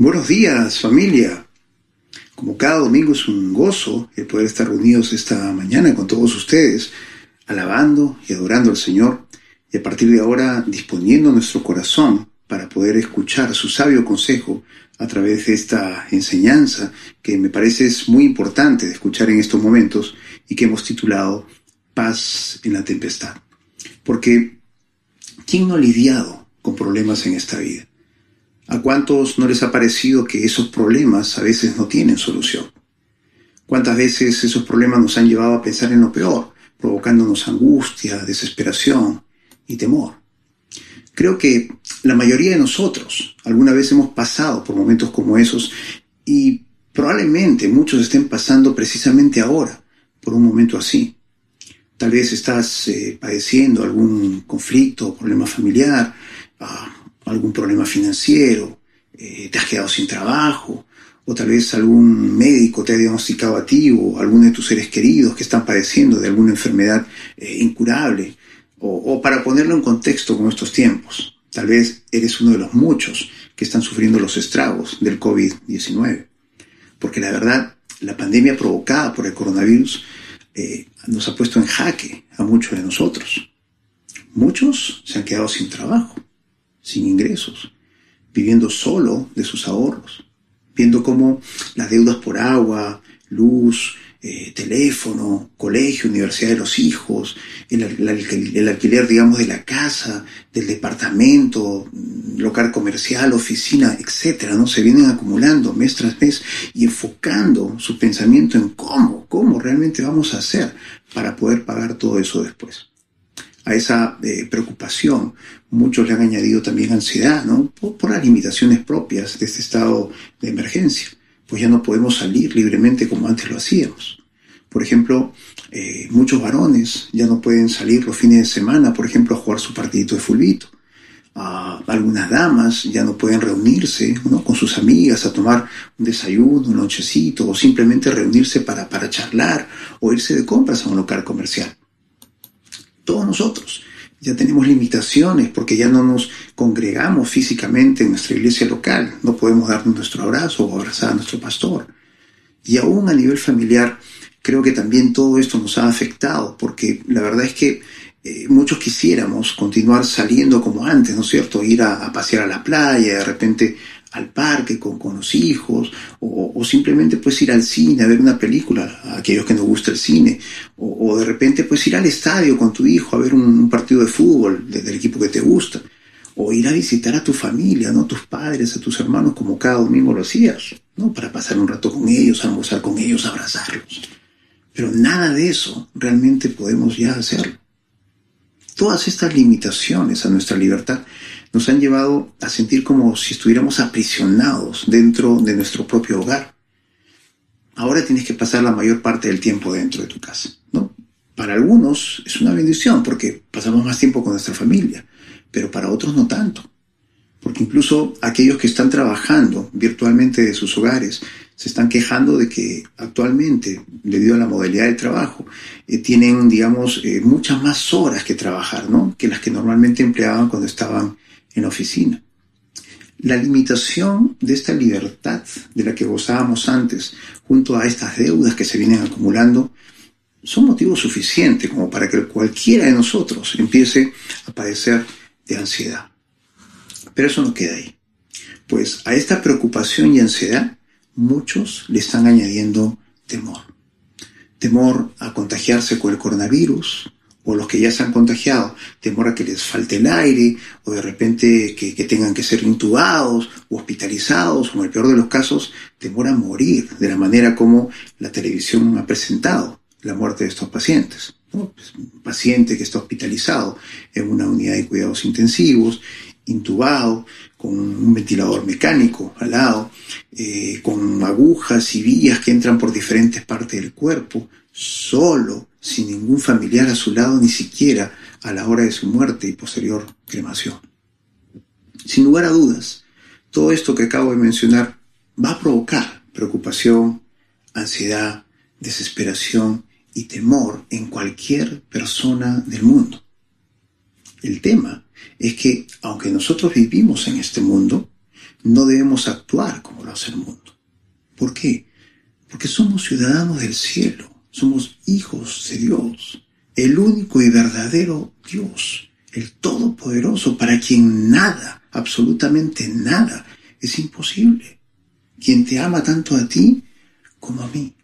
Buenos días familia. Como cada domingo es un gozo el poder estar reunidos esta mañana con todos ustedes, alabando y adorando al Señor y a partir de ahora disponiendo nuestro corazón para poder escuchar su sabio consejo a través de esta enseñanza que me parece es muy importante de escuchar en estos momentos y que hemos titulado Paz en la tempestad. Porque ¿quién no ha lidiado con problemas en esta vida? ¿A cuántos no les ha parecido que esos problemas a veces no tienen solución? ¿Cuántas veces esos problemas nos han llevado a pensar en lo peor, provocándonos angustia, desesperación y temor? Creo que la mayoría de nosotros alguna vez hemos pasado por momentos como esos y probablemente muchos estén pasando precisamente ahora por un momento así. Tal vez estás eh, padeciendo algún conflicto o problema familiar, ah, algún problema financiero, eh, te has quedado sin trabajo, o tal vez algún médico te ha diagnosticado a ti o alguno de tus seres queridos que están padeciendo de alguna enfermedad eh, incurable, o, para ponerlo en contexto con estos tiempos, tal vez eres uno de los muchos que están sufriendo los estragos del COVID-19. Porque la verdad, la pandemia provocada por el coronavirus eh, nos ha puesto en jaque a muchos de nosotros. Muchos se han quedado sin trabajo sin ingresos, viviendo solo de sus ahorros, viendo cómo las deudas por agua, luz, eh, teléfono, colegio, universidad de los hijos, el, el, alquiler, digamos, de la casa, del departamento, mm, local comercial, oficina, etcétera, ¿no? Se vienen acumulando mes tras mes y enfocando su pensamiento en cómo, cómo realmente vamos a hacer para poder pagar todo eso después a esa eh, preocupación. Muchos le han añadido también ansiedad, ¿no? Por, las limitaciones propias de este estado de emergencia. Pues ya no podemos salir libremente como antes lo hacíamos. Por ejemplo, eh, muchos varones ya no pueden salir los fines de semana, por ejemplo, a jugar su partidito de fulbito. algunas damas ya no pueden reunirse ¿no? con sus amigas a tomar un desayuno, un nochecito, o simplemente reunirse para, para charlar o irse de compras a un local comercial todos nosotros. Ya tenemos limitaciones porque ya no nos congregamos físicamente en nuestra iglesia local. No podemos darnos nuestro abrazo o abrazar a nuestro pastor. Y aún a nivel familiar, creo que también todo esto nos ha afectado porque la verdad es que eh, muchos quisiéramos continuar saliendo como antes, ¿no es cierto? Ir a, a pasear a la playa, de repente al parque con, con los hijos, o, o, simplemente pues ir al cine a ver una película, a aquellos que nos gusta el cine, o, o de repente pues ir al estadio con tu hijo a ver un, partido de fútbol del equipo que te gusta, o ir a visitar a tu familia, ¿no? tus padres, a tus hermanos como cada domingo lo hacías, ¿no? Para pasar un rato con ellos, almorzar con ellos, abrazarlos. Pero nada de eso realmente podemos ya hacerlo. Todas estas limitaciones a nuestra libertad nos han llevado a sentir como si estuviéramos aprisionados dentro de nuestro propio hogar. Ahora tienes que pasar la mayor parte del tiempo dentro de tu casa, ¿no? Para algunos es una bendición porque pasamos más tiempo con nuestra familia, pero para otros no tanto. Porque incluso aquellos que están trabajando virtualmente de sus hogares se están quejando de que actualmente, debido a la modalidad de trabajo, eh, tienen, digamos, eh, muchas más horas que trabajar, ¿no? Que las que normalmente empleaban cuando estaban en oficina. La limitación de esta libertad de la que gozábamos antes, junto a estas deudas que se vienen acumulando, son motivos suficientes como para que cualquiera de nosotros empiece a padecer de ansiedad. Pero eso no queda ahí. Pues a esta preocupación y ansiedad muchos le están añadiendo temor. Temor a contagiarse con el coronavirus, o los que ya se han contagiado, temor a que les falte el aire, o de repente que, tengan que ser intubados o hospitalizados, o en el peor de los casos, temor a morir, de la manera como la televisión ha presentado la muerte de estos pacientes. Pues, un paciente que está hospitalizado en una unidad de cuidados intensivos, intubado, con un ventilador mecánico al lado, eh, con agujas y vías que entran por diferentes partes del cuerpo, solo, sin ningún familiar a su lado, ni siquiera a la hora de su muerte y posterior cremación. Sin lugar a dudas, todo esto que acabo de mencionar va a provocar preocupación, ansiedad, desesperación y temor en cualquier persona del mundo. El tema es que, aunque nosotros vivimos en este mundo, no debemos actuar como lo hace el mundo. ¿Por qué? Porque somos ciudadanos del cielo, somos hijos de Dios, el único y verdadero Dios, el Todopoderoso, para quien nada, absolutamente nada, es imposible. Quien te ama tanto a ti como a mí.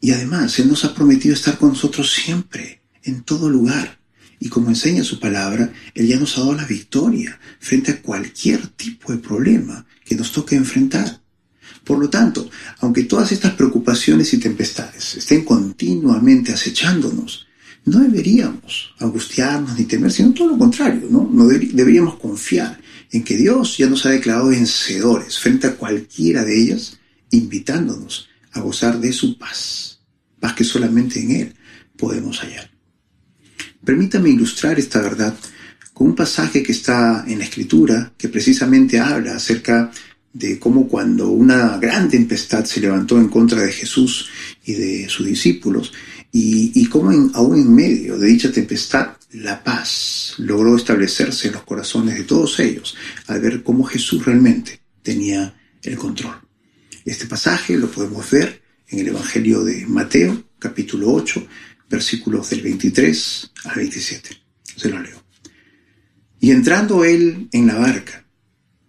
Y además, Él nos ha prometido estar con nosotros siempre, en todo lugar. Y como enseña su palabra, Él ya nos ha dado la victoria frente a cualquier tipo de problema que nos toque enfrentar. Por lo tanto, aunque todas estas preocupaciones y tempestades estén continuamente acechándonos, no deberíamos angustiarnos ni temer, sino todo lo contrario, ¿no? no deberíamos confiar en que Dios ya nos ha declarado vencedores frente a cualquiera de ellas, invitándonos a gozar de su paz, paz que solamente en Él podemos hallar. Permítame ilustrar esta verdad con un pasaje que está en la Escritura que precisamente habla acerca de cómo cuando una gran tempestad se levantó en contra de Jesús y de sus discípulos, y, cómo aún en medio de dicha tempestad la paz logró establecerse en los corazones de todos ellos al ver cómo Jesús realmente tenía el control. Este pasaje lo podemos ver en el Evangelio de Mateo, capítulo 8, versículos del 23 al 27. Se lo leo. Y entrando él en la barca,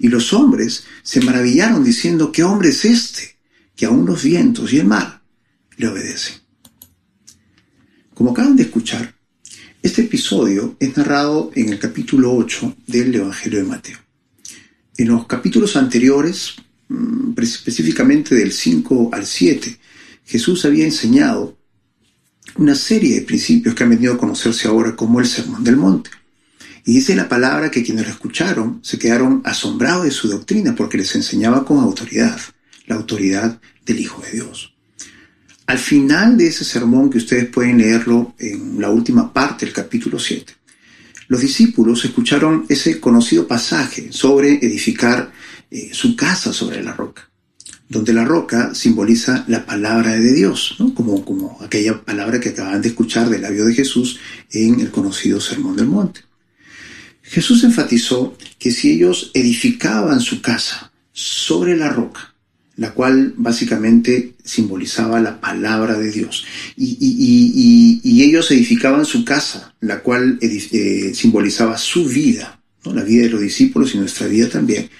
Y los hombres se maravillaron diciendo, ¿qué hombre es este? Que aun los vientos y el mar le obedecen. Como acaban de escuchar, este episodio es narrado en el capítulo 8 del Evangelio de Mateo. En los capítulos anteriores, mm, específicamente del 5 al 7, Jesús había enseñado una serie de principios que han venido a conocerse ahora como el Sermón del Monte. Y dice la palabra que quienes lo escucharon se quedaron asombrados de su doctrina porque les enseñaba con autoridad, la autoridad del Hijo de Dios. Al final de ese sermón, que ustedes pueden leerlo en la última parte del capítulo 7, los discípulos escucharon ese conocido pasaje sobre edificar eh, su casa sobre la roca donde la roca simboliza la palabra de Dios, como, como aquella palabra que acaban de escuchar del labio de Jesús en el conocido Sermón del Monte. Jesús enfatizó que si ellos edificaban su casa sobre la roca, la cual básicamente simbolizaba la palabra de Dios, y, ellos edificaban su casa, la cual eh, simbolizaba su vida, la vida de los discípulos y nuestra vida también,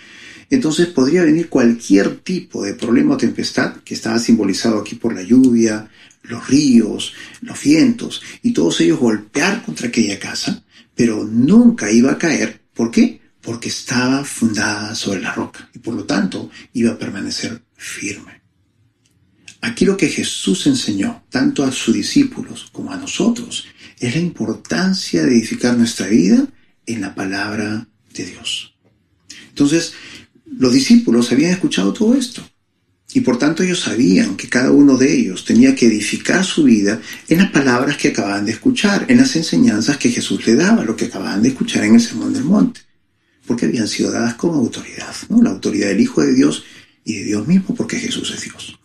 entonces podría venir cualquier tipo de problema o tempestad que estaba simbolizado aquí por la lluvia, los ríos, los vientos, y todos ellos golpear contra aquella casa, pero nunca iba a caer. ¿Por qué? Porque estaba fundada sobre la roca y por lo tanto iba a permanecer firme. Aquí lo que Jesús enseñó, tanto a sus discípulos como a nosotros, es la importancia de edificar nuestra vida en la palabra de Dios. Entonces, los discípulos habían escuchado todo esto y por tanto ellos sabían que cada uno de ellos tenía que edificar su vida en las palabras que acababan de escuchar, en las enseñanzas que Jesús le daba, lo que acababan de escuchar en el Sermón del Monte, porque habían sido dadas como autoridad, la autoridad del Hijo de Dios y de Dios mismo, porque Jesús es Dios.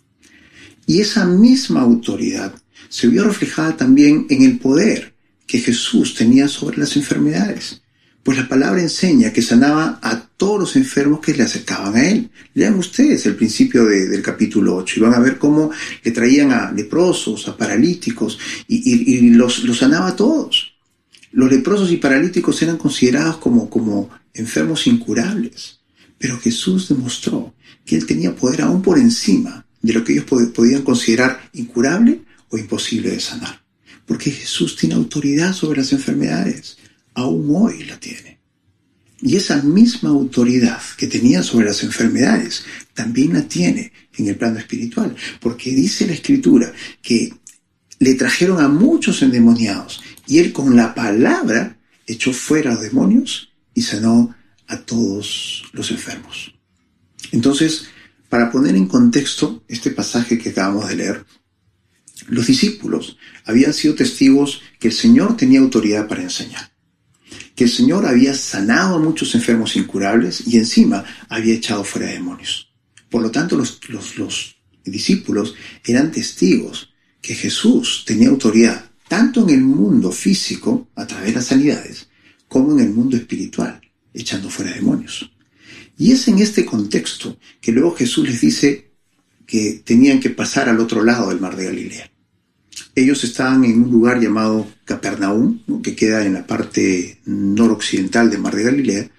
Y esa misma autoridad se vio reflejada también en el poder que Jesús tenía sobre las enfermedades. Pues la palabra enseña que sanaba a todos los enfermos que le acercaban a él. Lean ustedes el principio del capítulo 8 y van a ver cómo le traían a leprosos, a paralíticos y, los, los, sanaba a todos. Los leprosos y paralíticos eran considerados como, como enfermos incurables. Pero Jesús demostró que él tenía poder aún por encima de lo que ellos podían considerar incurable o imposible de sanar. Porque Jesús tiene autoridad sobre las enfermedades aún hoy la tiene. Y esa misma autoridad que tenía sobre las enfermedades, también la tiene en el plano espiritual, porque dice la escritura que le trajeron a muchos endemoniados y él con la palabra echó fuera a los demonios y sanó a todos los enfermos. Entonces, Para poner en contexto este pasaje que acabamos de leer, los discípulos habían sido testigos que el Señor tenía autoridad para enseñar, que el Señor había sanado a muchos enfermos incurables y encima había echado fuera demonios. Por lo tanto, los, los, los discípulos eran testigos que Jesús tenía autoridad tanto en el mundo físico, a través de las sanidades, como en el mundo espiritual, echando fuera demonios. Y es en este contexto que luego Jesús les dice que tenían que pasar al otro lado del mar de Galilea. Ellos estaban en un lugar llamado Capernaum, que queda en la parte noroccidental del mar de Galilea,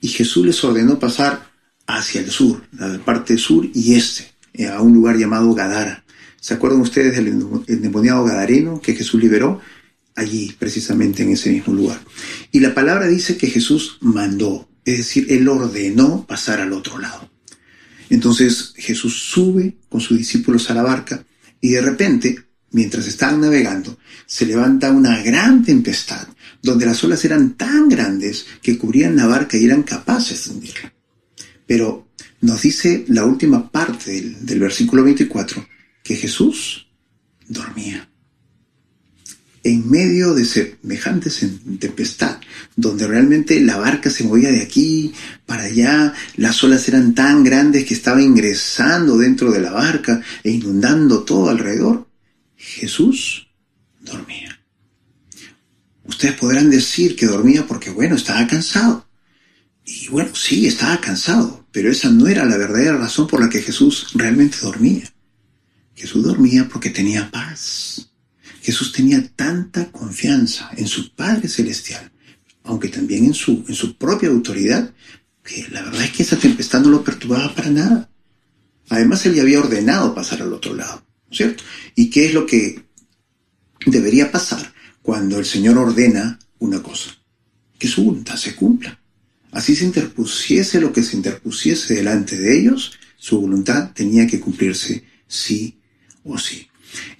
y Jesús les ordenó pasar hacia el sur, la parte sur y este, eh, a un lugar llamado Gadara. ¿Se acuerdan ustedes del endemoniado gadareno que Jesús liberó? Allí, precisamente en ese mismo lugar. Y la palabra dice que Jesús mandó, es decir, él ordenó pasar al otro lado. Entonces Jesús sube con sus discípulos a la barca y de repente, mientras estaban navegando, se levanta una gran tempestad, donde las olas eran tan grandes que cubrían la barca y eran capaces de hundirla. Pero nos dice la última parte del, del versículo 24 que Jesús dormía en medio de semejante tempestad, donde realmente la barca se movía de aquí para allá, las olas eran tan grandes que estaba ingresando dentro de la barca e inundando todo alrededor, Jesús dormía. Ustedes podrán decir que dormía porque, bueno, estaba cansado. Y bueno, sí, estaba cansado, pero esa no era la verdadera razón por la que Jesús realmente dormía. Jesús dormía porque tenía paz Jesús tenía tanta confianza en su Padre Celestial, aunque también en su, en su propia autoridad, que la verdad es que esa tempestad no lo perturbaba para nada. Además, él le había ordenado pasar al otro lado, ¿cierto? ¿Y qué es lo que debería pasar cuando el Señor ordena una cosa? Que su voluntad se cumpla. Así se interpusiese lo que se interpusiese delante de ellos, su voluntad tenía que cumplirse sí o sí.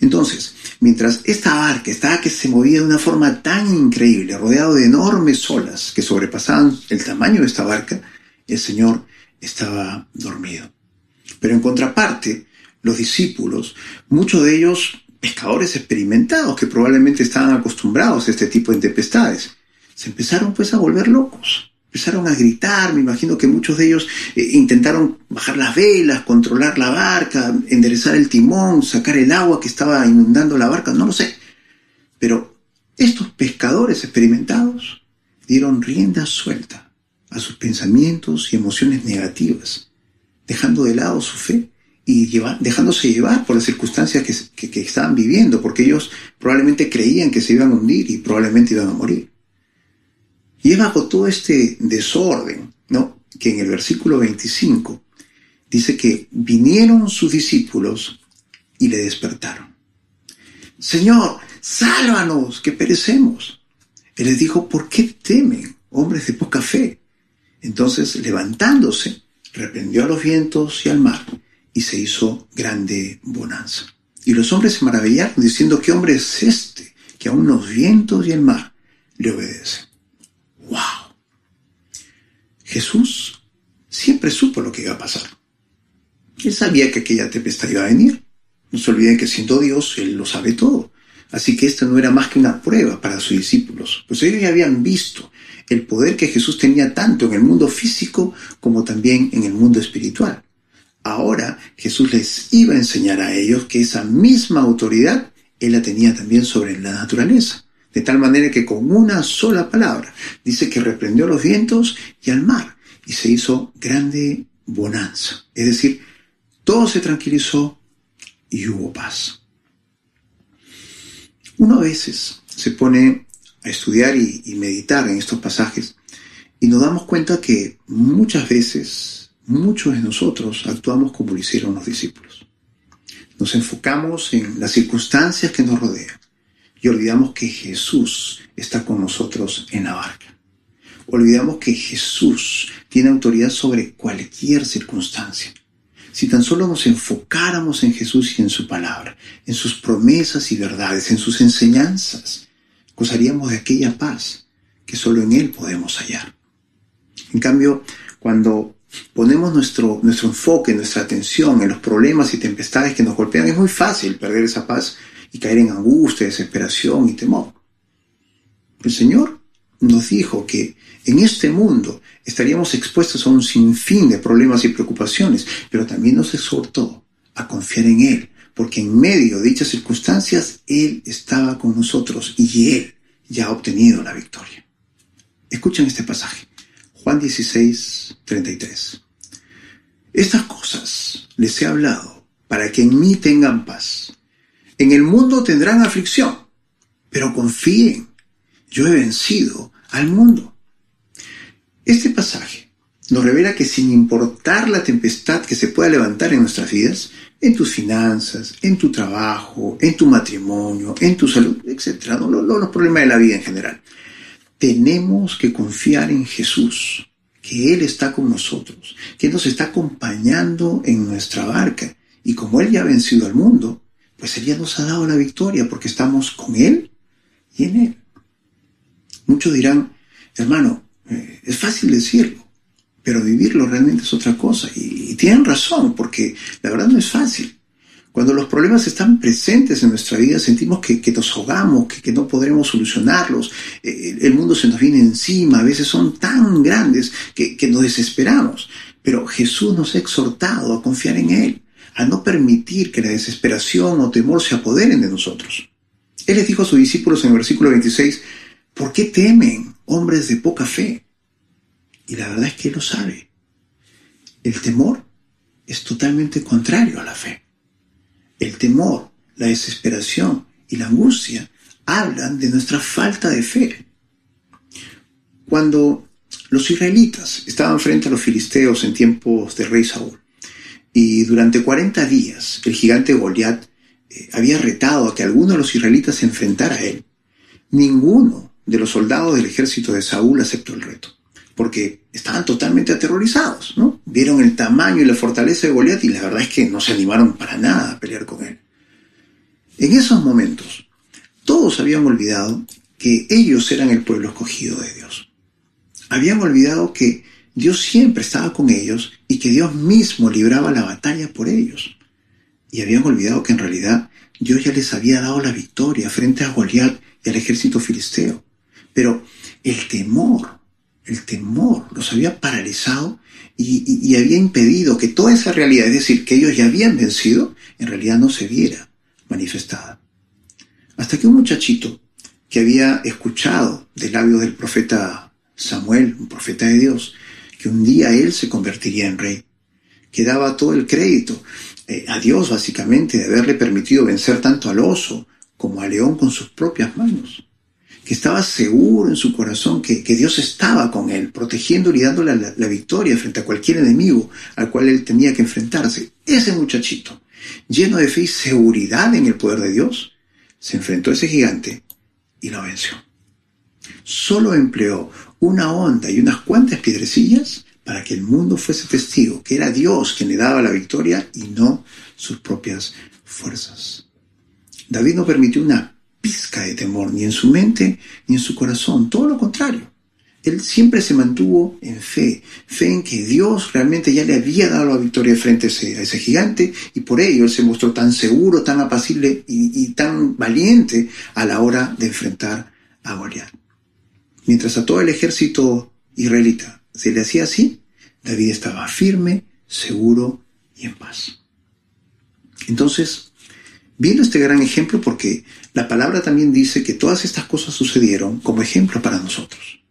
Entonces, mientras esta barca estaba que se movía de una forma tan increíble, rodeado de enormes olas que sobrepasaban el tamaño de esta barca, el Señor estaba dormido. Pero en contraparte, los discípulos, muchos de ellos pescadores experimentados que probablemente estaban acostumbrados a este tipo de tempestades, se empezaron pues a volver locos empezaron a gritar, me imagino que muchos de ellos eh, intentaron bajar las velas, controlar la barca, enderezar el timón, sacar el agua que estaba inundando la barca, no lo sé. Pero estos pescadores experimentados dieron rienda suelta a sus pensamientos y emociones negativas, dejando de lado su fe y dejándose llevar por las circunstancias que, que estaban viviendo, porque ellos probablemente creían que se iban a hundir y probablemente iban a morir. Y es bajo todo este desorden, ¿no? Que en el versículo 25 dice que vinieron sus discípulos y le despertaron. Señor, sálvanos, que perecemos. Él les dijo, ¿por qué temen, hombres de poca fe? Entonces, levantándose, reprendió a los vientos y al mar, y se hizo grande bonanza. Y los hombres se maravillaron, diciendo, ¿qué hombre es este, que aun los vientos y el mar le obedecen? ¡Wow! Jesús siempre supo lo que iba a pasar. Él sabía que aquella tempestad iba a venir. No se olviden que siendo Dios, Él lo sabe todo. Así que esta no era más que una prueba para sus discípulos, pues ellos ya habían visto el poder que Jesús tenía tanto en el mundo físico como también en el mundo espiritual. Ahora Jesús les iba a enseñar a ellos que esa misma autoridad Él la tenía también sobre la naturaleza de tal manera que con una sola palabra dice que reprendió los vientos y al mar y se hizo grande bonanza. Es decir, todo se tranquilizó y hubo paz. Uno a veces se pone a estudiar y, y meditar en estos pasajes y nos damos cuenta que muchas veces muchos de nosotros actuamos como lo hicieron los discípulos. Nos enfocamos en las circunstancias que nos rodean y olvidamos que Jesús está con nosotros en la barca. Olvidamos que Jesús tiene autoridad sobre cualquier circunstancia. Si tan solo nos enfocáramos en Jesús y en su palabra, en sus promesas y verdades, en sus enseñanzas, gozaríamos de aquella paz que solo en Él podemos hallar. En cambio, cuando ponemos nuestro, nuestro enfoque, nuestra atención en los problemas y tempestades que nos golpean, es muy fácil perder esa paz y caer en angustia, desesperación y temor. El Señor nos dijo que en este mundo estaríamos expuestos a un sinfín de problemas y preocupaciones, pero también nos exhortó a confiar en Él, porque en medio de dichas circunstancias Él estaba con nosotros y Él ya ha obtenido la victoria. Escuchen este pasaje, Juan 16, 33. Estas cosas les he hablado para que en mí tengan paz. En el mundo tendrán aflicción, pero confíen, yo he vencido al mundo. Este pasaje nos revela que sin importar la tempestad que se pueda levantar en nuestras vidas, en tus finanzas, en tu trabajo, en tu matrimonio, en tu salud, etc., no, los problemas de la vida en general, tenemos que confiar en Jesús, que Él está con nosotros, que nos está acompañando en nuestra barca. Y como Él ya ha vencido al mundo, pues Él ya nos ha dado la victoria porque estamos con Él y en Él. Muchos dirán, hermano, eh, es fácil decirlo, pero vivirlo realmente es otra cosa. Y, tienen razón, porque la verdad no es fácil. Cuando los problemas están presentes en nuestra vida, sentimos que, nos ahogamos, que, no podremos solucionarlos, eh, el mundo se nos viene encima, a veces son tan grandes que, que nos desesperamos. Pero Jesús nos ha exhortado a confiar en Él, a no permitir que la desesperación o temor se apoderen de nosotros. Él les dijo a sus discípulos en el versículo 26, ¿Por qué temen hombres de poca fe? Y la verdad es que Él lo sabe. El temor es totalmente contrario a la fe. El temor, la desesperación y la angustia hablan de nuestra falta de fe. Cuando los israelitas estaban frente a los filisteos en tiempos del rey Saúl, y durante 40 días el gigante Goliat eh, había retado a que alguno de los israelitas se enfrentara a él, ninguno de los soldados del ejército de Saúl aceptó el reto, porque estaban totalmente aterrorizados, ¿no? Vieron el tamaño y la fortaleza de Goliat y la verdad es que no se animaron para nada a pelear con él. En esos momentos, todos habían olvidado que ellos eran el pueblo escogido de Dios. Habían olvidado que Dios siempre estaba con ellos y que Dios mismo libraba la batalla por ellos. Y habían olvidado que en realidad Dios ya les había dado la victoria frente a Goliat y al ejército filisteo. Pero el temor, el temor los había paralizado y, había impedido que toda esa realidad, es decir, que ellos ya habían vencido, en realidad no se viera manifestada. Hasta que un muchachito que había escuchado del labio del profeta Samuel, un profeta de Dios, que un día él se convertiría en rey, que daba todo el crédito eh, a Dios básicamente de haberle permitido vencer tanto al oso como al león con sus propias manos que estaba seguro en su corazón que, Dios estaba con él, protegiéndole y dándole la, victoria frente a cualquier enemigo al cual él tenía que enfrentarse. Ese muchachito, lleno de fe y seguridad en el poder de Dios, se enfrentó a ese gigante y lo venció. Solo empleó una onda y unas cuantas piedrecillas para que el mundo fuese testigo que era Dios quien le daba la victoria y no sus propias fuerzas. David no permitió una pizca de temor, ni en su mente, ni en su corazón, todo lo contrario. Él siempre se mantuvo en fe, fe en que Dios realmente ya le había dado la victoria frente a ese, gigante y por ello él se mostró tan seguro, tan apacible y, tan valiente a la hora de enfrentar a Goliat. Mientras a todo el ejército israelita se le hacía así, David estaba firme, seguro y en paz. Entonces, Viendo este gran ejemplo porque la palabra también dice que todas estas cosas sucedieron como ejemplo para nosotros.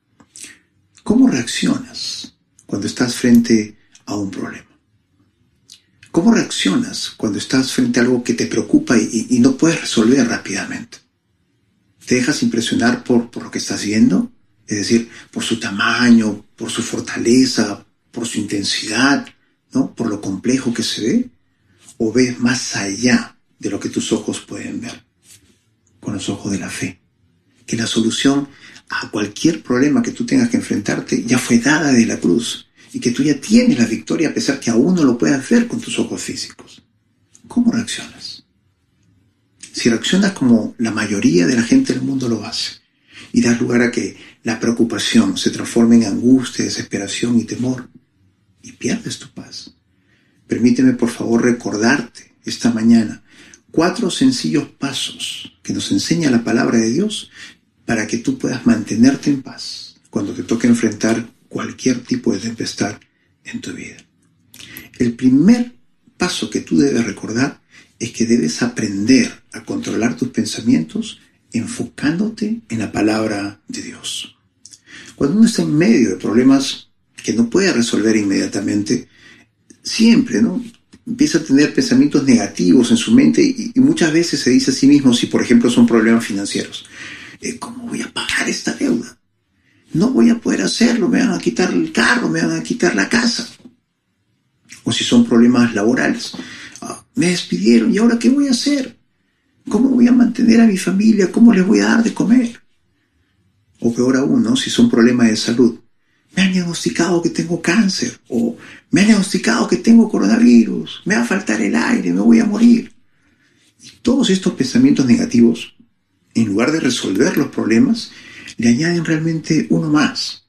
¿Cómo reaccionas cuando estás frente a un problema? ¿Cómo reaccionas cuando estás frente a algo que te preocupa y, no puedes resolver rápidamente? ¿Te dejas impresionar por, por lo que estás viendo? Es decir, por su tamaño, por su fortaleza, por su intensidad, ¿no? Por lo complejo que se ve. ¿O ves más allá de lo que tus ojos pueden ver, con los ojos de la fe. Que la solución a cualquier problema que tú tengas que enfrentarte ya fue dada de la cruz y que tú ya tienes la victoria a pesar que aún no lo puedas ver con tus ojos físicos. ¿Cómo reaccionas? Si reaccionas como la mayoría de la gente del mundo lo hace y das lugar a que la preocupación se transforme en angustia, desesperación y temor, y pierdes tu paz. Permíteme por favor recordarte esta mañana cuatro sencillos pasos que nos enseña la palabra de Dios para que tú puedas mantenerte en paz cuando te toque enfrentar cualquier tipo de tempestad en tu vida. El primer paso que tú debes recordar es que debes aprender a controlar tus pensamientos enfocándote en la palabra de Dios. Cuando uno está en medio de problemas que no puede resolver inmediatamente, siempre, ¿no? Empieza a tener pensamientos negativos en su mente y, muchas veces se dice a sí mismo, si por ejemplo son problemas financieros, eh, ¿cómo voy a pagar esta deuda? No voy a poder hacerlo, me van a quitar el carro, me van a quitar la casa. O si son problemas laborales, ah, me despidieron y ahora ¿qué voy a hacer? ¿Cómo voy a mantener a mi familia? ¿Cómo les voy a dar de comer? O peor aún, si son problemas de salud. Me han diagnosticado que tengo cáncer o me han diagnosticado que tengo coronavirus, me va a faltar el aire, me voy a morir. Y todos estos pensamientos negativos, en lugar de resolver los problemas, le añaden realmente uno más,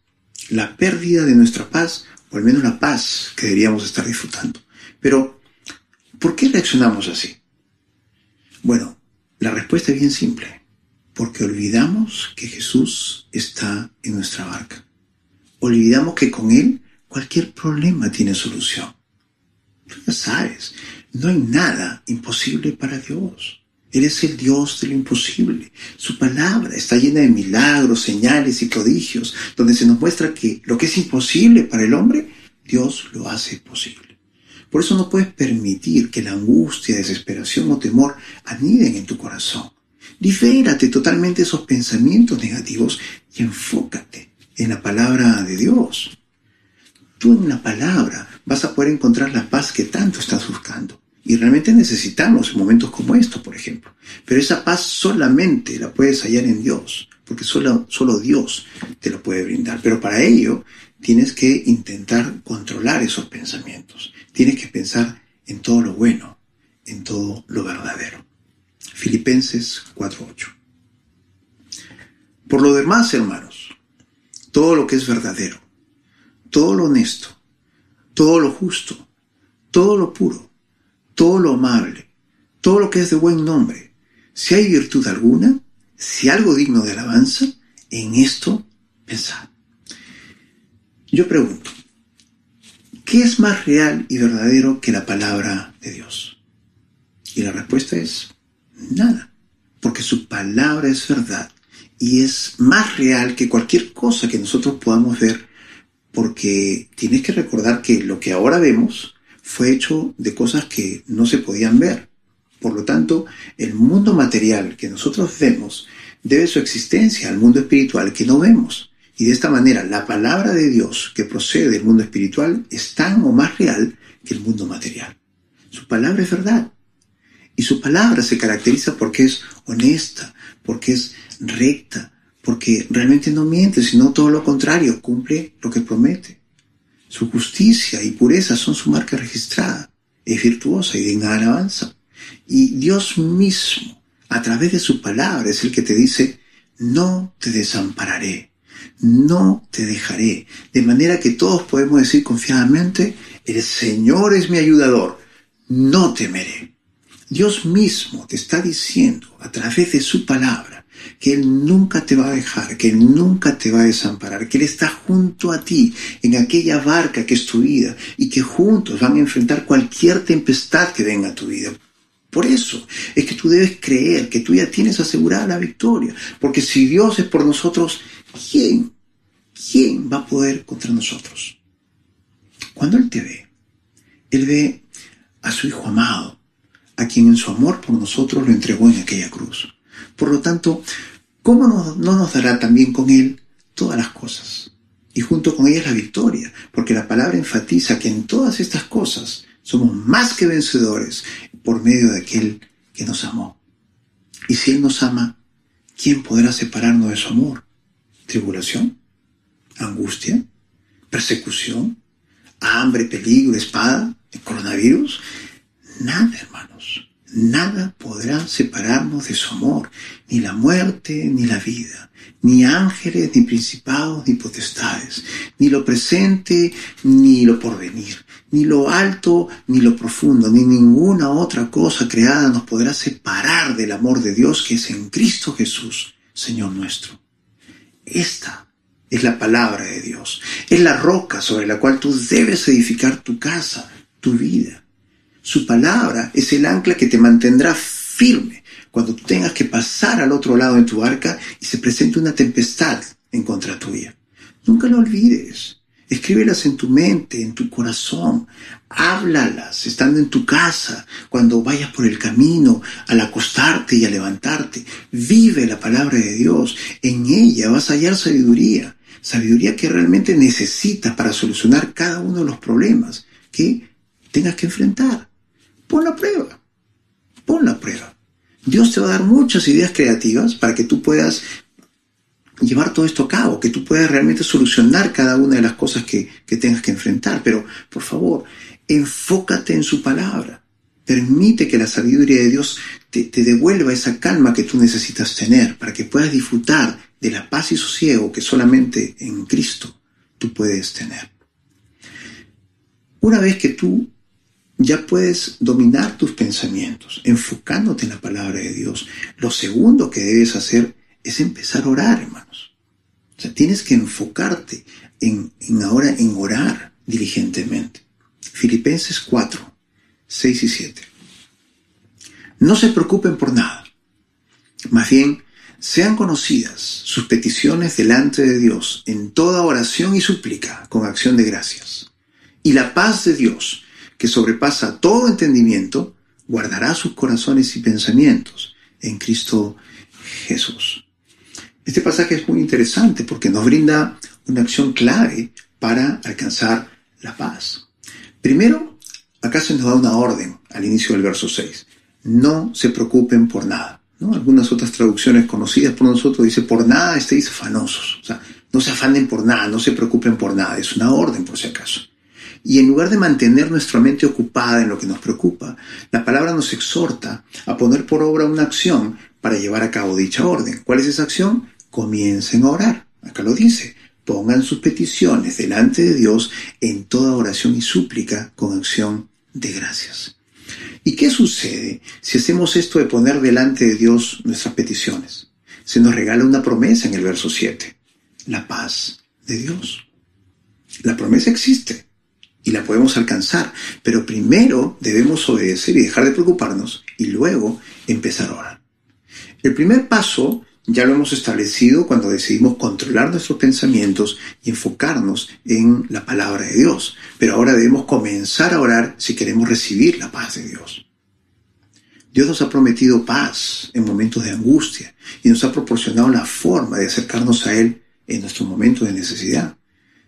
la pérdida de nuestra paz, o al menos la paz que deberíamos estar disfrutando. Pero, ¿por qué reaccionamos así? Bueno, la respuesta es bien simple, porque olvidamos que Jesús está en nuestra barca. Olvidamos que con Él cualquier problema tiene solución. Tú ya sabes, no hay nada imposible para Dios. Él es el Dios de lo imposible. Su palabra está llena de milagros, señales y prodigios, donde se nos muestra que lo que es imposible para el hombre, Dios lo hace posible. Por eso no puedes permitir que la angustia, desesperación o temor aniden en tu corazón. Libérate totalmente esos pensamientos negativos y enfócate en la palabra de Dios. Tú en la palabra vas a poder encontrar la paz que tanto estás buscando. Y realmente necesitamos momentos como estos, por ejemplo. Pero esa paz solamente la puedes hallar en Dios, porque solo, solo Dios te lo puede brindar. Pero para ello tienes que intentar controlar esos pensamientos. Tienes que pensar en todo lo bueno, en todo lo verdadero. Filipenses 4.8. Por lo demás, hermanos, todo lo que es verdadero, todo lo honesto, todo lo justo, todo lo puro, todo lo amable, todo lo que es de buen nombre, si hay virtud alguna, si algo digno de alabanza, en esto pensad. Yo pregunto, ¿qué es más real y verdadero que la palabra de Dios? Y la respuesta es nada, porque su palabra es verdad y es más real que cualquier cosa que nosotros podamos ver, porque tienes que recordar que lo que ahora vemos fue hecho de cosas que no se podían ver. Por lo tanto, el mundo material que nosotros vemos debe su existencia al mundo espiritual que no vemos. Y de esta manera, la palabra de Dios que procede del mundo espiritual es tan o más real que el mundo material. Su palabra es verdad. Y su palabra se caracteriza porque es honesta, porque es recta, porque realmente no miente, sino todo lo contrario, cumple lo que promete. Su justicia y pureza son su marca registrada. Es virtuosa y digna de alabanza. Y Dios mismo, a través de su palabra, es el que te dice, no te desampararé, no te dejaré. De manera que todos podemos decir confiadamente, el Señor es mi ayudador, no temeré. Dios mismo te está diciendo a través de su palabra, que Él nunca te va a dejar, que Él nunca te va a desamparar, que Él está junto a ti en aquella barca que es tu vida y que juntos van a enfrentar cualquier tempestad que venga a tu vida. Por eso es que tú debes creer que tú ya tienes asegurada la victoria, porque si Dios es por nosotros, ¿quién? ¿Quién va a poder contra nosotros? Cuando Él te ve, Él ve a su Hijo amado, a quien en su amor por nosotros lo entregó en aquella cruz. Por lo tanto, ¿cómo no, nos dará también con Él todas las cosas? Y junto con ellas la victoria, porque la palabra enfatiza que en todas estas cosas somos más que vencedores por medio de aquel que nos amó. Y si Él nos ama, ¿quién podrá separarnos de su amor? ¿Tribulación? ¿Angustia? ¿Persecución? ¿Hambre, peligro, espada? ¿El coronavirus? Nada, hermanos Nada podrá separarnos de su amor, ni la muerte, ni la vida, ni ángeles, ni principados, ni potestades, ni lo presente, ni lo porvenir, ni lo alto, ni lo profundo, ni ninguna otra cosa creada nos podrá separar del amor de Dios que es en Cristo Jesús, Señor nuestro. Esta es la palabra de Dios, es la roca sobre la cual tú debes edificar tu casa, tu vida. Su palabra es el ancla que te mantendrá firme cuando tengas que pasar al otro lado en tu barca y se presente una tempestad en contra tuya. Nunca lo olvides. Escríbelas en tu mente, en tu corazón. Háblalas estando en tu casa, cuando vayas por el camino, al acostarte y a levantarte. Vive la palabra de Dios. En ella vas a hallar sabiduría. Sabiduría que realmente necesitas para solucionar cada uno de los problemas que tengas que enfrentar. Pon la prueba. Pon la prueba. Dios te va a dar muchas ideas creativas para que tú puedas llevar todo esto a cabo, que tú puedas realmente solucionar cada una de las cosas que, tengas que enfrentar. Pero, por favor, enfócate en su palabra. Permite que la sabiduría de Dios te, te, devuelva esa calma que tú necesitas tener para que puedas disfrutar de la paz y sosiego que solamente en Cristo tú puedes tener. Una vez que tú ya puedes dominar tus pensamientos, enfocándote en la palabra de Dios. Lo segundo que debes hacer es empezar a orar, hermanos. O sea, tienes que enfocarte en, ahora en orar diligentemente. Filipenses 4, 6 y 7. No se preocupen por nada. Más bien, sean conocidas sus peticiones delante de Dios en toda oración y súplica con acción de gracias. Y la paz de Dios, que sobrepasa todo entendimiento, guardará sus corazones y pensamientos en Cristo Jesús. Este pasaje es muy interesante porque nos brinda una acción clave para alcanzar la paz. Primero, acá se nos da una orden al inicio del verso 6. No se preocupen por nada. ¿no? Algunas otras traducciones conocidas por nosotros dice por nada estéis afanosos. O sea, no se afanen por nada, no se preocupen por nada. Es una orden por si acaso. Y en lugar de mantener nuestra mente ocupada en lo que nos preocupa, la palabra nos exhorta a poner por obra una acción para llevar a cabo dicha orden. ¿Cuál es esa acción? Comiencen a orar. Acá lo dice. Pongan sus peticiones delante de Dios en toda oración y súplica con acción de gracias. ¿Y qué sucede si hacemos esto de poner delante de Dios nuestras peticiones? Se nos regala una promesa en el verso 7, la paz de Dios. La promesa existe y la podemos alcanzar, pero primero debemos obedecer y dejar de preocuparnos y luego empezar a orar. El primer paso ya lo hemos establecido cuando decidimos controlar nuestros pensamientos y enfocarnos en la palabra de Dios, pero ahora debemos comenzar a orar si queremos recibir la paz de Dios. Dios nos ha prometido paz en momentos de angustia y nos ha proporcionado la forma de acercarnos a Él en nuestros momentos de necesidad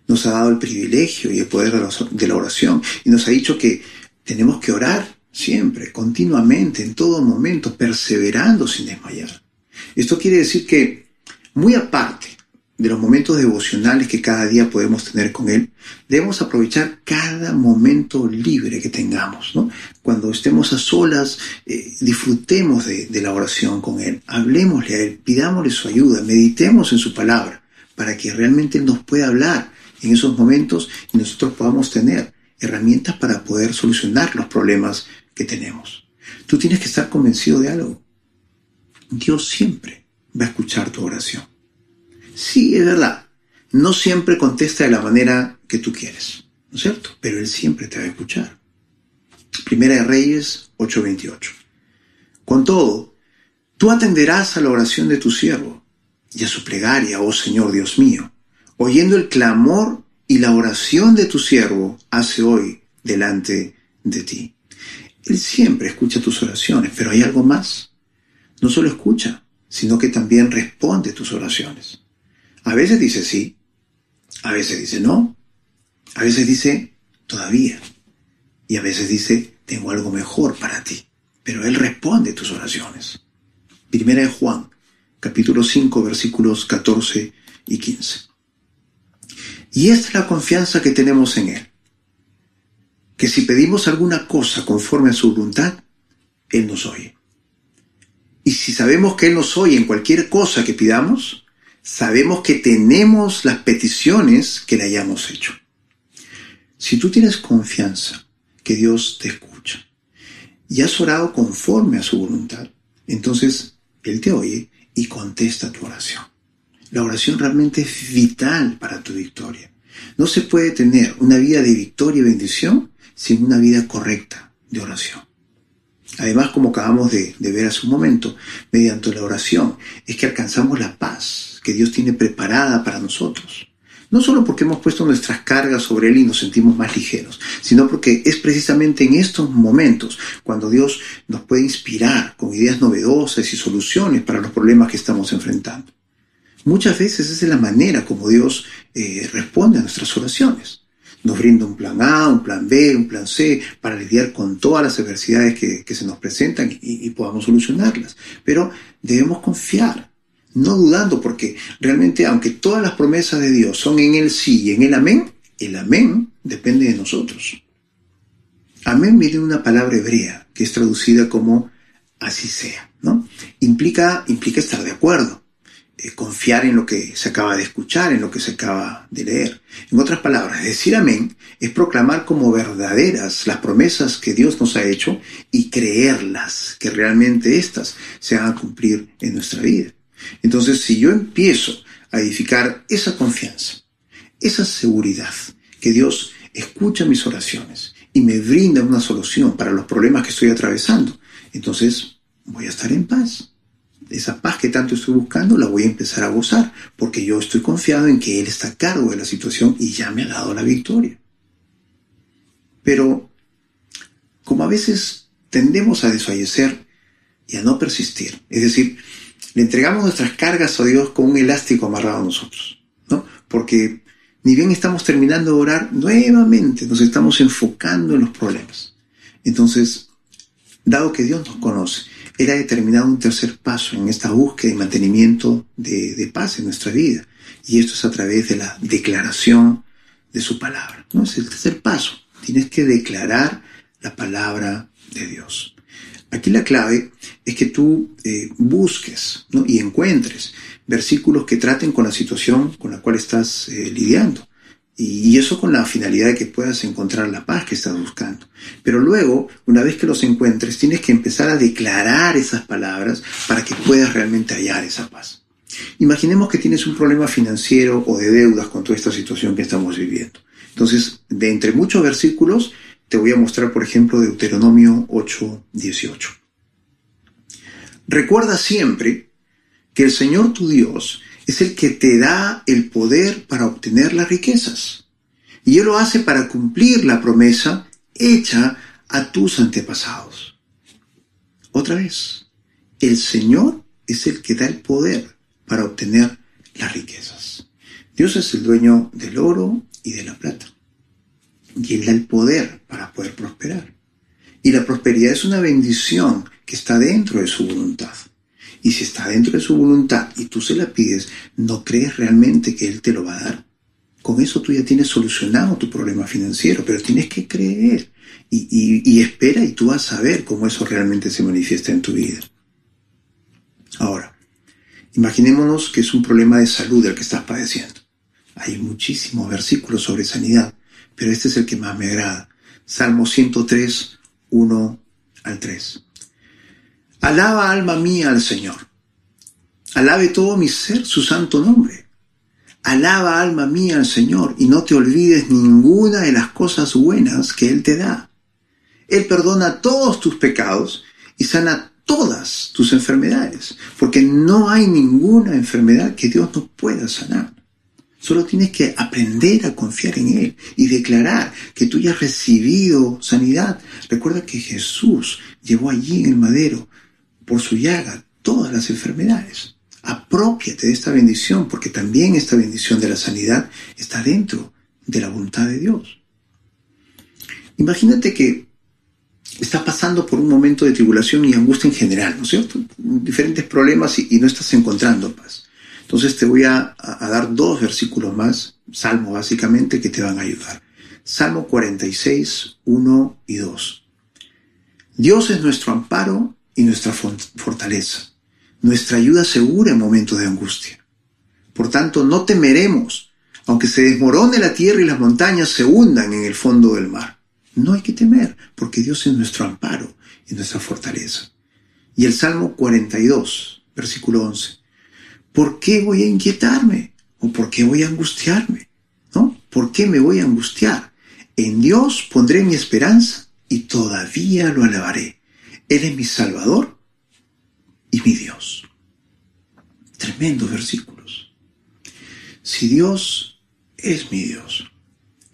nos ha dado el privilegio y el poder de la oración y nos ha dicho que tenemos que orar siempre, continuamente, en todo momento, perseverando sin desmayar. Esto quiere decir que, muy aparte de los momentos devocionales que cada día podemos tener con Él, debemos aprovechar cada momento libre que tengamos. Cuando estemos a solas, eh, disfrutemos de, de la oración con Él, hablemosle a Él, pidámosle su ayuda, meditemos en su palabra, para que realmente nos pueda hablar en esos momentos y nosotros podamos tener herramientas para poder solucionar los problemas que tenemos. Tú tienes que estar convencido de algo. Dios siempre va a escuchar tu oración. Sí, es verdad. No siempre contesta de la manera que tú quieres, ¿no es cierto? Pero Él siempre te va a escuchar. Primera de Reyes 8:28. Con todo, tú atenderás a la oración de tu siervo y a su plegaria, oh Señor Dios mío oyendo el clamor y la oración de tu siervo hace hoy delante de ti. Él siempre escucha tus oraciones, pero hay algo más. No solo escucha, sino que también responde tus oraciones. A veces dice sí, a veces dice no, a veces dice todavía, y a veces dice tengo algo mejor para ti, pero Él responde tus oraciones. Primera de Juan, capítulo 5, versículos 14 y 15. Y esta es la confianza que tenemos en Él. Que si pedimos alguna cosa conforme a su voluntad, Él nos oye. Y si sabemos que Él nos oye en cualquier cosa que pidamos, sabemos que tenemos las peticiones que le hayamos hecho. Si tú tienes confianza que Dios te escucha y has orado conforme a su voluntad, entonces Él te oye y contesta tu oración. La oración realmente es vital para tu victoria. No se puede tener una vida de victoria y bendición sin una vida correcta de oración. Además, como acabamos de, ver hace un momento, mediante la oración es que alcanzamos la paz que Dios tiene preparada para nosotros. No solo porque hemos puesto nuestras cargas sobre Él y nos sentimos más ligeros, sino porque es precisamente en estos momentos cuando Dios nos puede inspirar con ideas novedosas y soluciones para los problemas que estamos enfrentando. Muchas veces esa es la manera como Dios eh, responde a nuestras oraciones. Nos brinda un plan A, un plan B, un plan C para lidiar con todas las adversidades que, se nos presentan y, podamos solucionarlas. Pero debemos confiar, no dudando, porque realmente aunque todas las promesas de Dios son en el sí y en el amén, el amén depende de nosotros. Amén viene de una palabra hebrea que es traducida como así sea, ¿no? Implica, implica estar de acuerdo. Eh, confiar en lo que se acaba de escuchar, en lo que se acaba de leer. En otras palabras, decir amén es proclamar como verdaderas las promesas que Dios nos ha hecho y creerlas, que realmente éstas se van a cumplir en nuestra vida. Entonces, si yo empiezo a edificar esa confianza, esa seguridad, que Dios escucha mis oraciones y me brinda una solución para los problemas que estoy atravesando, entonces voy a estar en paz esa paz que tanto estoy buscando la voy a empezar a gozar, porque yo estoy confiado en que Él está a cargo de la situación y ya me ha dado la victoria. Pero, como a veces tendemos a desfallecer y a no persistir, es decir, le entregamos nuestras cargas a Dios con un elástico amarrado a nosotros, ¿no? Porque ni bien estamos terminando de orar, nuevamente nos estamos enfocando en los problemas. Entonces, dado que Dios nos conoce era determinado un tercer paso en esta búsqueda y mantenimiento de, paz en nuestra vida. Y esto es a través de la declaración de su palabra. ¿no? Es el tercer paso. Tienes que declarar la palabra de Dios. Aquí la clave es que tú eh, busques y encuentres versículos que traten con la situación con la cual estás eh, lidiando. Y eso con la finalidad de que puedas encontrar la paz que estás buscando. Pero luego, una vez que los encuentres, tienes que empezar a declarar esas palabras para que puedas realmente hallar esa paz. Imaginemos que tienes un problema financiero o de deudas con toda esta situación que estamos viviendo. Entonces, de entre muchos versículos, te voy a mostrar, por ejemplo, Deuteronomio 8, 18. Recuerda siempre que el Señor tu Dios es el que te da el poder para obtener las riquezas. Y Él lo hace para cumplir la promesa hecha a tus antepasados. Otra vez, el Señor es el que da el poder para obtener las riquezas. Dios es el dueño del oro y de la plata. Y Él da el poder para poder prosperar. Y la prosperidad es una bendición que está dentro de su voluntad. Y si está dentro de su voluntad y tú se la pides, no crees realmente que Él te lo va a dar. Con eso tú ya tienes solucionado tu problema financiero, pero tienes que creer y, espera y tú vas a ver cómo eso realmente se manifiesta en tu vida. Ahora, imaginémonos que es un problema de salud el que estás padeciendo. Hay muchísimos versículos sobre sanidad, pero este es el que más me agrada. Salmo 103, 1 al 3. Alaba alma mía al Señor. Alabe todo mi ser su santo nombre. Alaba alma mía al Señor y no te olvides ninguna de las cosas buenas que Él te da. Él perdona todos tus pecados y sana todas tus enfermedades, porque no hay ninguna enfermedad que Dios no pueda sanar. Solo tienes que aprender a confiar en Él y declarar que tú ya has recibido sanidad. Recuerda que Jesús llevó allí en el madero por su llaga todas las enfermedades. Apropiate de esta bendición, porque también esta bendición de la sanidad está dentro de la voluntad de Dios. Imagínate que estás pasando por un momento de tribulación y angustia en general, ¿no es cierto? Diferentes problemas y, no estás encontrando paz. Entonces te voy a, a, dar dos versículos más, Salmo básicamente, que te van a ayudar. Salmo 46, 1 y 2. Dios es nuestro amparo y nuestra fortaleza, nuestra ayuda segura en momentos de angustia. Por tanto, no temeremos, aunque se desmorone la tierra y las montañas se hundan en el fondo del mar. No hay que temer, porque Dios es nuestro amparo y nuestra fortaleza. Y el Salmo 42, versículo 11. ¿Por qué voy a inquietarme? ¿O por qué voy a angustiarme? ¿No? ¿Por qué me voy a angustiar? En Dios pondré mi esperanza y todavía lo alabaré. Él es mi Salvador y mi Dios. Tremendos versículos. Si Dios es mi Dios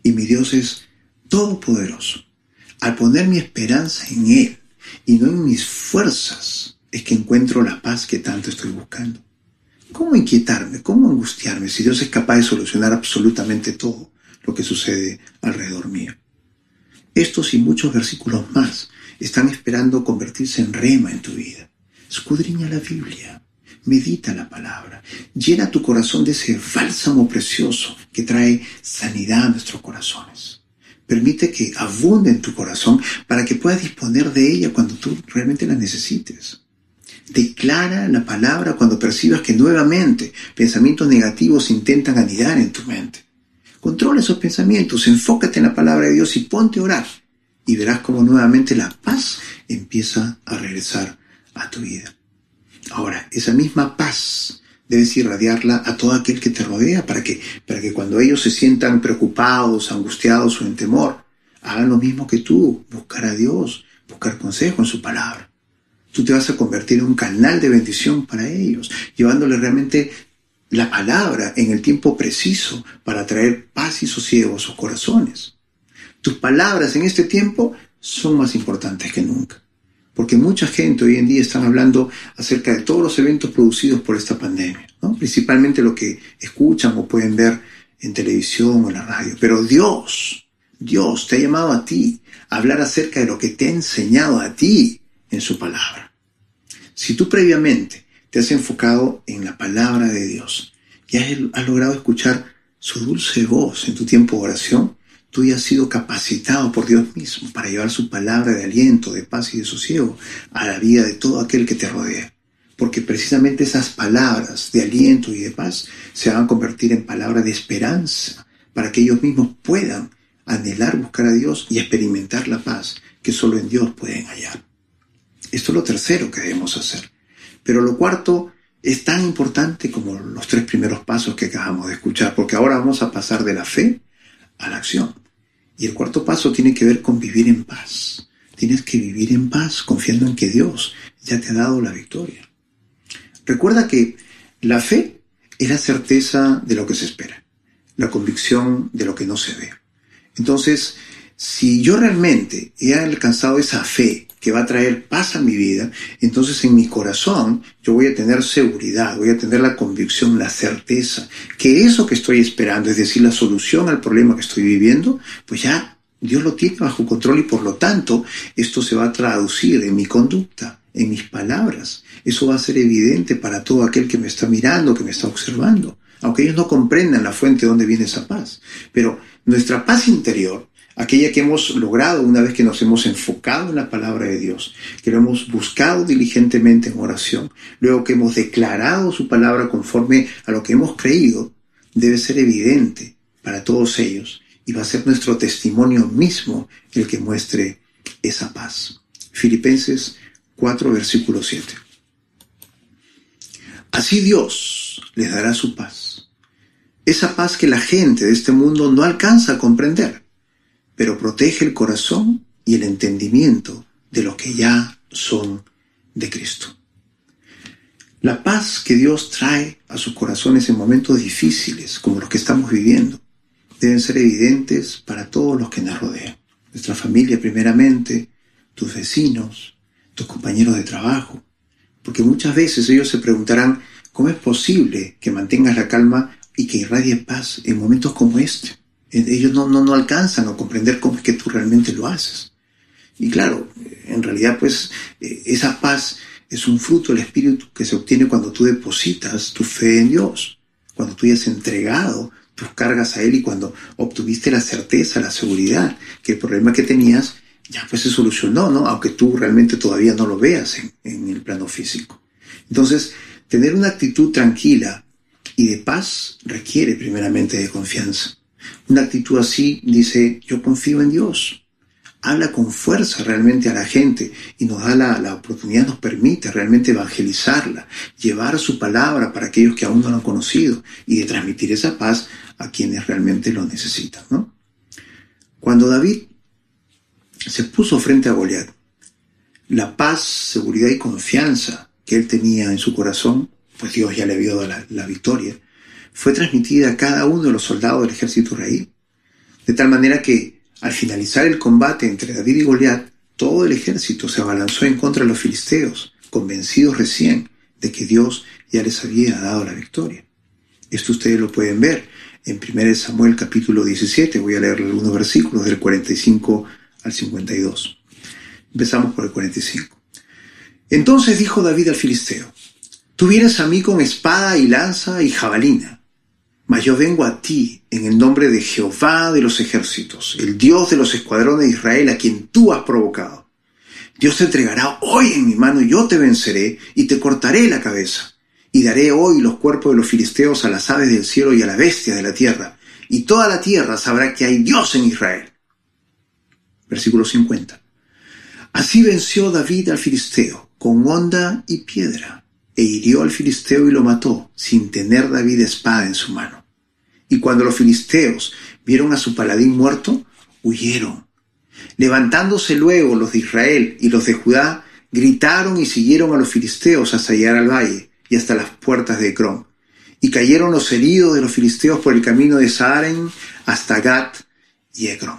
y mi Dios es todopoderoso, al poner mi esperanza en Él y no en mis fuerzas, es que encuentro la paz que tanto estoy buscando. ¿Cómo inquietarme? ¿Cómo angustiarme si Dios es capaz de solucionar absolutamente todo lo que sucede alrededor mío? Estos y muchos versículos más están esperando convertirse en rema en tu vida. Escudriña la Biblia, medita la palabra, llena tu corazón de ese bálsamo precioso que trae sanidad a nuestros corazones. Permite que abunde en tu corazón para que puedas disponer de ella cuando tú realmente la necesites. Declara la palabra cuando percibas que nuevamente pensamientos negativos intentan anidar en tu mente. Controla esos pensamientos, enfócate en la palabra de Dios y ponte a orar. Y verás cómo nuevamente la paz empieza a regresar a tu vida. Ahora, esa misma paz debes irradiarla a todo aquel que te rodea para que, para que cuando ellos se sientan preocupados, angustiados o en temor, hagan lo mismo que tú, buscar a Dios, buscar consejo en su palabra. Tú te vas a convertir en un canal de bendición para ellos, llevándole realmente la palabra en el tiempo preciso para traer paz y sosiego a sus corazones. Tus palabras en este tiempo son más importantes que nunca, porque mucha gente hoy en día está hablando acerca de todos los eventos producidos por esta pandemia, principalmente lo que escuchan o pueden ver en televisión o en la radio. Pero Dios, Dios te ha llamado a ti a hablar acerca de lo que te ha enseñado a ti en su palabra. Si tú previamente te has enfocado en la palabra de Dios y has, logrado escuchar su dulce voz en tu tiempo de oración, tú ya has sido capacitado por Dios mismo para llevar su palabra de aliento, de paz y de sosiego a la vida de todo aquel que te rodea. Porque precisamente esas palabras de aliento y de paz se van a convertir en palabras de esperanza para que ellos mismos puedan anhelar buscar a Dios y experimentar la paz que solo en Dios pueden hallar. Esto es lo tercero que debemos hacer. Pero lo cuarto es tan importante como los tres primeros pasos que acabamos de escuchar, porque ahora vamos a pasar de la fe a la acción. Y el cuarto paso tiene que ver con vivir en paz. Tienes que vivir en paz confiando en que Dios ya te ha dado la victoria. Recuerda que la fe es la certeza de lo que se espera, la convicción de lo que no se ve. Entonces, si yo realmente he alcanzado esa fe que va a traer paz a mi vida, entonces en mi corazón yo voy a tener seguridad, voy a tener la convicción, la certeza que eso que estoy esperando, es decir, la solución al problema que estoy viviendo, pues ya Dios lo tiene bajo control y por lo tanto esto se va a traducir en mi conducta, en mis palabras. Eso va a ser evidente para todo aquel que me está mirando, que me está observando, aunque ellos no comprendan la fuente de donde viene esa paz. Pero nuestra paz interior aquella que hemos logrado una vez que nos hemos enfocado en la palabra de Dios, que lo hemos buscado diligentemente en oración, luego que hemos declarado su palabra conforme a lo que hemos creído, debe ser evidente para todos ellos y va a ser nuestro testimonio mismo el que muestre esa paz. Filipenses 4, versículo 7. Así Dios les dará su paz. Esa paz que la gente de este mundo no alcanza a comprender pero protege el corazón y el entendimiento de los que ya son de Cristo. La paz que Dios trae a sus corazones en momentos difíciles como los que estamos viviendo deben ser evidentes para todos los que nos rodean. Nuestra familia primeramente, tus vecinos, tus compañeros de trabajo. Porque muchas veces ellos se preguntarán, ¿cómo es posible que mantengas la calma y que irradie paz en momentos como este? Ellos no, no, no alcanzan a comprender cómo es que tú realmente lo haces. Y claro, en realidad pues eh, esa paz es un fruto del Espíritu que se obtiene cuando tú depositas tu fe en Dios, cuando tú ya has entregado tus cargas a Él y cuando obtuviste la certeza, la seguridad que el problema que tenías ya pues se solucionó, ¿no? Aunque tú realmente todavía no lo veas en, en el plano físico. Entonces, tener una actitud tranquila y de paz requiere primeramente de confianza. Una actitud así dice, yo confío en Dios. Habla con fuerza realmente a la gente y nos da la, la, oportunidad, nos permite realmente evangelizarla, llevar su palabra para aquellos que aún no lo han conocido y de transmitir esa paz a quienes realmente lo necesitan. ¿no? Cuando David se puso frente a Goliat, la paz, seguridad y confianza que él tenía en su corazón, pues Dios ya le había dado la, la victoria, fue transmitida a cada uno de los soldados del ejército israelí. De tal manera que, al finalizar el combate entre David y Goliat, todo el ejército se abalanzó en contra de los filisteos, convencidos recién de que Dios ya les había dado la victoria. Esto ustedes lo pueden ver en 1 Samuel capítulo 17. Voy a leer algunos versículos del 45 al 52. Empezamos por el 45. Entonces dijo David al filisteo, Tú vienes a mí con espada y lanza y jabalina, mas yo vengo a ti en el nombre de Jehová de los ejércitos, el Dios de los escuadrones de Israel, a quien tú has provocado. Dios te entregará hoy en mi mano, y yo te venceré y te cortaré la cabeza, y daré hoy los cuerpos de los filisteos a las aves del cielo y a la bestia de la tierra, y toda la tierra sabrá que hay Dios en Israel. Versículo 50. Así venció David al filisteo con honda y piedra e hirió al filisteo y lo mató, sin tener David espada en su mano. Y cuando los filisteos vieron a su paladín muerto, huyeron. Levantándose luego los de Israel y los de Judá, gritaron y siguieron a los filisteos hasta llegar al valle y hasta las puertas de Ecrón. Y cayeron los heridos de los filisteos por el camino de Saaren hasta Gat y Ecrón.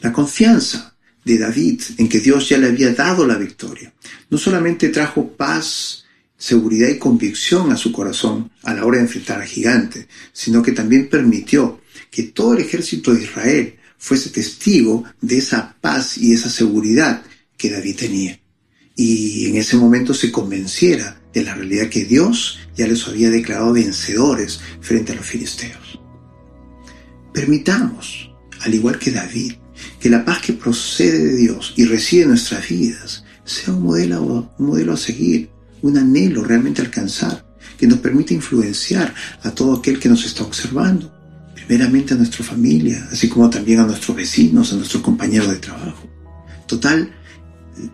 La confianza de David en que Dios ya le había dado la victoria, no solamente trajo paz, seguridad y convicción a su corazón a la hora de enfrentar al gigante, sino que también permitió que todo el ejército de Israel fuese testigo de esa paz y esa seguridad que David tenía. Y en ese momento se convenciera de la realidad que Dios ya les había declarado vencedores frente a los filisteos. Permitamos, al igual que David, que la paz que procede de Dios y reside en nuestras vidas sea un modelo, a seguir, un anhelo realmente alcanzar, que nos permita influenciar a todo aquel que nos está observando, primeramente a nuestra familia, así como también a nuestros vecinos, a nuestros compañeros de trabajo. Total,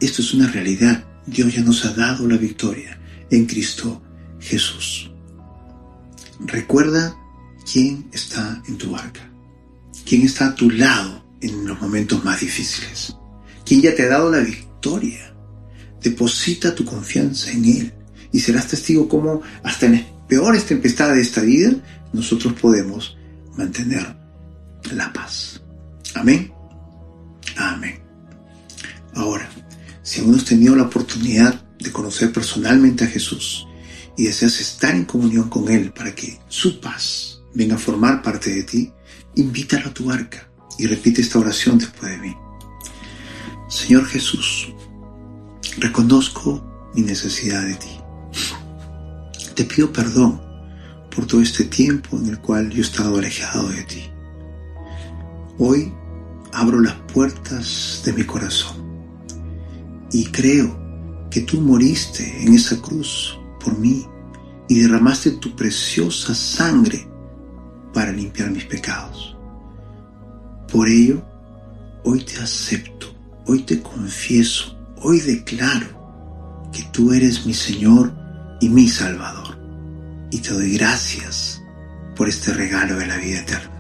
esto es una realidad. Dios ya nos ha dado la victoria en Cristo Jesús. Recuerda quién está en tu barca, quién está a tu lado en los momentos más difíciles. Quien ya te ha dado la victoria. Deposita tu confianza en Él y serás testigo cómo hasta en las peores tempestades de esta vida nosotros podemos mantener la paz. Amén. Amén. Ahora, si aún no has tenido la oportunidad de conocer personalmente a Jesús y deseas estar en comunión con Él para que su paz venga a formar parte de ti, invítalo a tu arca y repite esta oración después de mí. Señor Jesús, reconozco mi necesidad de ti. Te pido perdón por todo este tiempo en el cual yo he estado alejado de ti. Hoy abro las puertas de mi corazón y creo que tú moriste en esa cruz por mí y derramaste tu preciosa sangre para limpiar mis pecados. Por ello, hoy te acepto, hoy te confieso, hoy declaro que tú eres mi Señor y mi Salvador. Y te doy gracias por este regalo de la vida eterna.